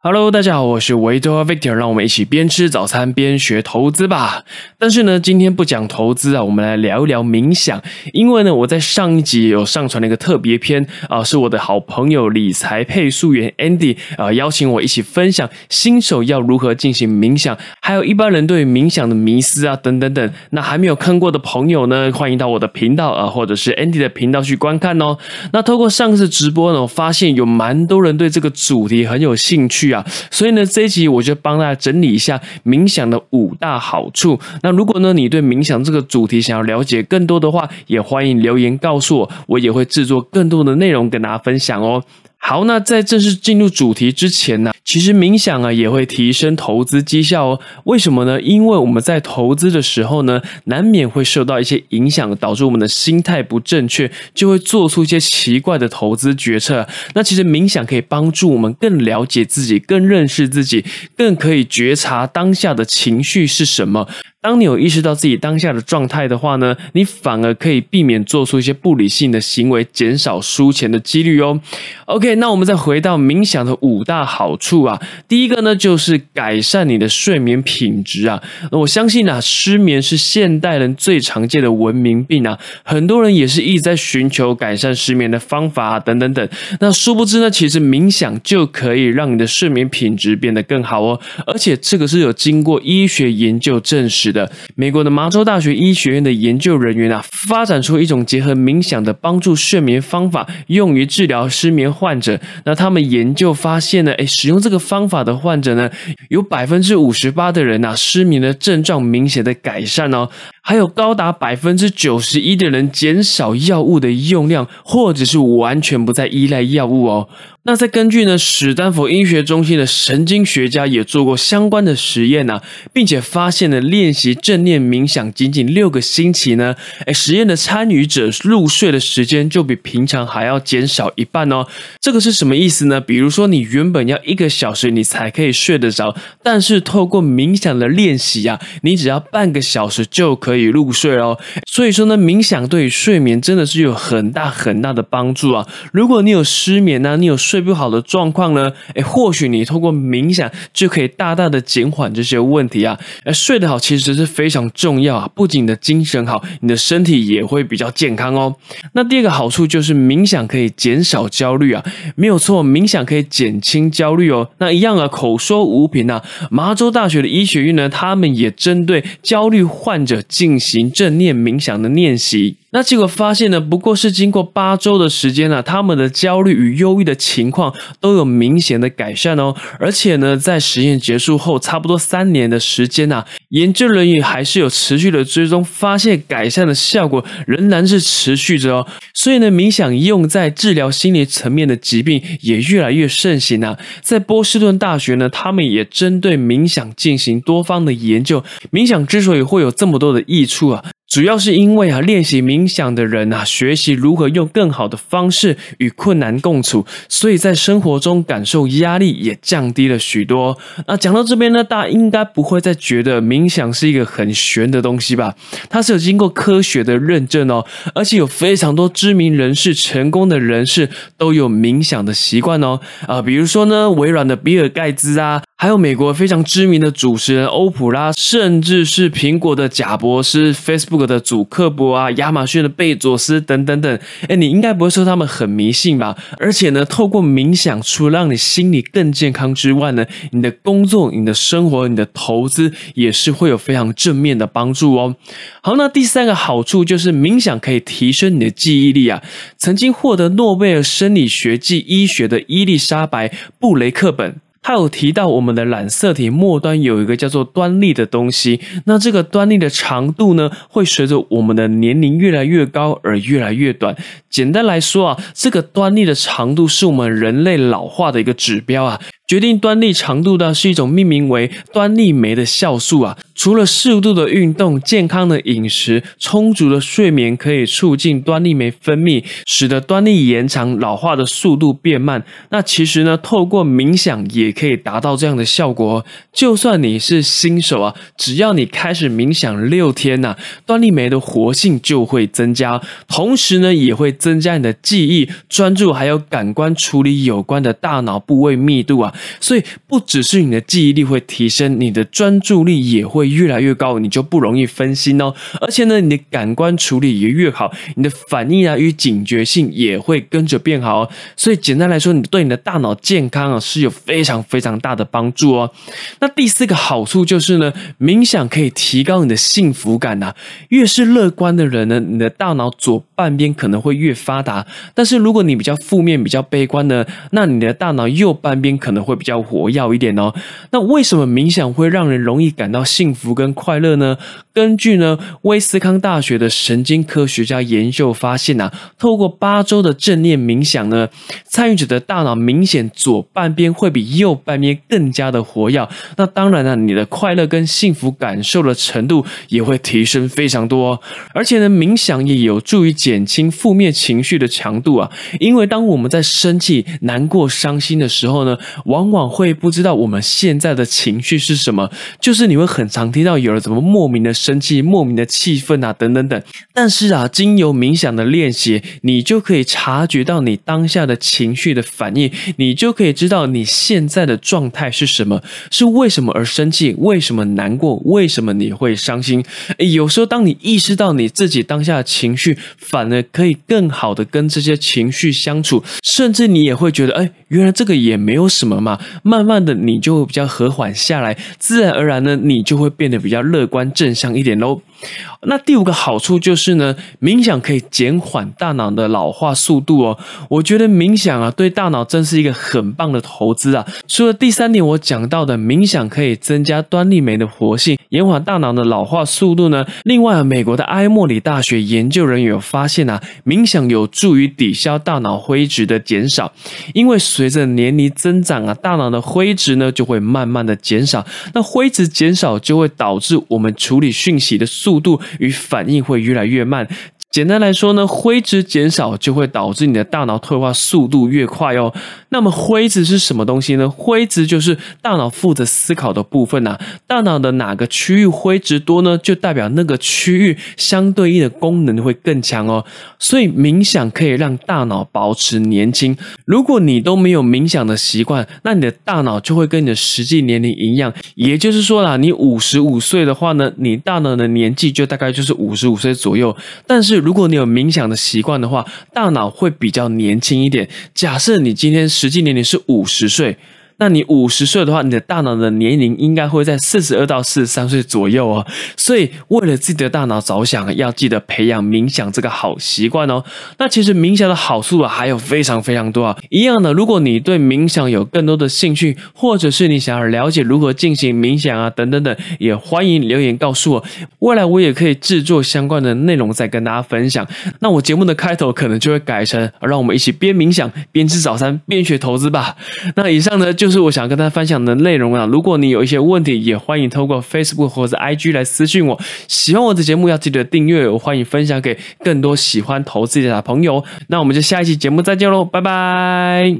Hello，大家好，我是维多 Victor，让我们一起边吃早餐边学投资吧。但是呢，今天不讲投资啊，我们来聊一聊冥想。因为呢，我在上一集有上传了一个特别篇啊，是我的好朋友理财配速员 Andy 啊，邀请我一起分享新手要如何进行冥想，还有一般人对冥想的迷思啊，等等等。那还没有看过的朋友呢，欢迎到我的频道啊，或者是 Andy 的频道去观看哦。那透过上次直播呢，我发现有蛮多人对这个主题很有兴趣。啊，所以呢，这一集我就帮大家整理一下冥想的五大好处。那如果呢，你对冥想这个主题想要了解更多的话，也欢迎留言告诉我，我也会制作更多的内容跟大家分享哦。好，那在正式进入主题之前呢，其实冥想啊也会提升投资绩效哦。为什么呢？因为我们在投资的时候呢，难免会受到一些影响，导致我们的心态不正确，就会做出一些奇怪的投资决策。那其实冥想可以帮助我们更了解自己，更认识自己，更可以觉察当下的情绪是什么。当你有意识到自己当下的状态的话呢，你反而可以避免做出一些不理性的行为，减少输钱的几率哦。OK，那我们再回到冥想的五大好处啊，第一个呢就是改善你的睡眠品质啊。我相信啊，失眠是现代人最常见的文明病啊，很多人也是一直在寻求改善失眠的方法啊，等等等。那殊不知呢，其实冥想就可以让你的睡眠品质变得更好哦，而且这个是有经过医学研究证实。的美国的麻州大学医学院的研究人员啊，发展出一种结合冥想的帮助睡眠方法，用于治疗失眠患者。那他们研究发现呢，哎，使用这个方法的患者呢，有百分之五十八的人呐，失眠的症状明显的改善哦，还有高达百分之九十一的人减少药物的用量，或者是完全不再依赖药物哦。那再根据呢，史丹佛医学中心的神经学家也做过相关的实验呢，并且发现了练习正念冥想仅仅六个星期呢，哎，实验的参与者入睡的时间就比平常还要减少一半哦。这个是什么意思呢？比如说你原本要一个小时你才可以睡得着，但是透过冥想的练习啊，你只要半个小时就可以入睡哦。所以说呢，冥想对于睡眠真的是有很大很大的帮助啊。如果你有失眠呢，你有睡。睡不好的状况呢？诶，或许你通过冥想就可以大大的减缓这些问题啊。而睡得好其实是非常重要啊，不仅你的精神好，你的身体也会比较健康哦。那第二个好处就是冥想可以减少焦虑啊，没有错，冥想可以减轻焦虑哦。那一样啊，口说无凭啊。麻州大学的医学院呢，他们也针对焦虑患者进行正念冥想的练习。那结果发现呢，不过是经过八周的时间呢，他们的焦虑与忧郁的情况都有明显的改善哦。而且呢，在实验结束后差不多三年的时间呐，研究人员还是有持续的追踪，发现改善的效果仍然是持续着哦。所以呢，冥想用在治疗心理层面的疾病也越来越盛行啊。在波士顿大学呢，他们也针对冥想进行多方的研究。冥想之所以会有这么多的益处啊。主要是因为啊，练习冥想的人啊，学习如何用更好的方式与困难共处，所以在生活中感受压力也降低了许多。那讲到这边呢，大家应该不会再觉得冥想是一个很玄的东西吧？它是有经过科学的认证哦，而且有非常多知名人士、成功的人士都有冥想的习惯哦。啊，比如说呢，微软的比尔盖茨啊。还有美国非常知名的主持人欧普拉，甚至是苹果的贾博士、Facebook 的祖克伯啊、亚马逊的贝佐斯等等等。哎，你应该不会说他们很迷信吧？而且呢，透过冥想，除了让你心理更健康之外呢，你的工作、你的生活、你的投资也是会有非常正面的帮助哦。好，那第三个好处就是冥想可以提升你的记忆力啊。曾经获得诺贝尔生理学暨医学的伊丽莎白布雷克本。他有提到，我们的染色体末端有一个叫做端粒的东西。那这个端粒的长度呢，会随着我们的年龄越来越高而越来越短。简单来说啊，这个端粒的长度是我们人类老化的一个指标啊。决定端粒长度的是一种命名为端粒酶的酵素啊。除了适度的运动、健康的饮食、充足的睡眠，可以促进端粒酶分泌，使得端粒延长、老化的速度变慢。那其实呢，透过冥想也可以达到这样的效果。就算你是新手啊，只要你开始冥想六天呐，端粒酶的活性就会增加，同时呢，也会增加你的记忆、专注还有感官处理有关的大脑部位密度啊。所以不只是你的记忆力会提升，你的专注力也会越来越高，你就不容易分心哦。而且呢，你的感官处理也越好，你的反应啊与警觉性也会跟着变好哦。所以简单来说，你对你的大脑健康啊是有非常非常大的帮助哦。那第四个好处就是呢，冥想可以提高你的幸福感呐。越是乐观的人呢，你的大脑左半边可能会越发达；但是如果你比较负面、比较悲观呢，那你的大脑右半边可能会比较活跃一点哦。那为什么冥想会让人容易感到幸福跟快乐呢？根据呢威斯康大学的神经科学家研究发现啊，透过八周的正念冥想呢，参与者的大脑明显左半边会比右半边更加的活跃。那当然了，你的快乐跟幸福感受的程度也会提升非常多。而且呢，冥想也有助于减轻负面情绪的强度啊。因为当我们在生气、难过、伤心的时候呢，往往往会不知道我们现在的情绪是什么，就是你会很常听到有人怎么莫名的。生气、莫名的气愤啊，等等等。但是啊，经由冥想的练习，你就可以察觉到你当下的情绪的反应，你就可以知道你现在的状态是什么，是为什么而生气，为什么难过，为什么你会伤心。有时候，当你意识到你自己当下的情绪，反而可以更好的跟这些情绪相处，甚至你也会觉得，哎，原来这个也没有什么嘛。慢慢的，你就会比较和缓下来，自然而然呢，你就会变得比较乐观正向。一点喽。那第五个好处就是呢，冥想可以减缓大脑的老化速度哦。我觉得冥想啊，对大脑真是一个很棒的投资啊。除了第三点我讲到的冥想可以增加端粒酶的活性，延缓大脑的老化速度呢，另外啊，美国的埃默里大学研究人员有发现啊，冥想有助于抵消大脑灰质的减少，因为随着年龄增长啊，大脑的灰质呢就会慢慢的减少，那灰质减少就会导致我们处理讯息的速速度。与反应会越来越慢。简单来说呢，灰质减少就会导致你的大脑退化速度越快哦。那么灰质是什么东西呢？灰质就是大脑负责思考的部分呐。大脑的哪个区域灰质多呢？就代表那个区域相对应的功能会更强哦。所以冥想可以让大脑保持年轻。如果你都没有冥想的习惯，那你的大脑就会跟你的实际年龄一样。也就是说啦，你五十五岁的话呢，你大脑的年纪就大概就是五十五岁左右。但是如果你有冥想的习惯的话，大脑会比较年轻一点。假设你今天实际年龄是五十岁。那你五十岁的话，你的大脑的年龄应该会在四十二到四十三岁左右哦。所以为了自己的大脑着想，要记得培养冥想这个好习惯哦。那其实冥想的好处啊，还有非常非常多啊。一样的，如果你对冥想有更多的兴趣，或者是你想要了解如何进行冥想啊，等等等，也欢迎留言告诉我。未来我也可以制作相关的内容再跟大家分享。那我节目的开头可能就会改成，让我们一起边冥想边吃早餐边学投资吧。那以上呢就。就是我想跟大家分享的内容啊！如果你有一些问题，也欢迎透过 Facebook 或者 IG 来私信我。喜欢我的节目，要记得订阅，我欢迎分享给更多喜欢投资的朋友。那我们就下一期节目再见喽，拜拜。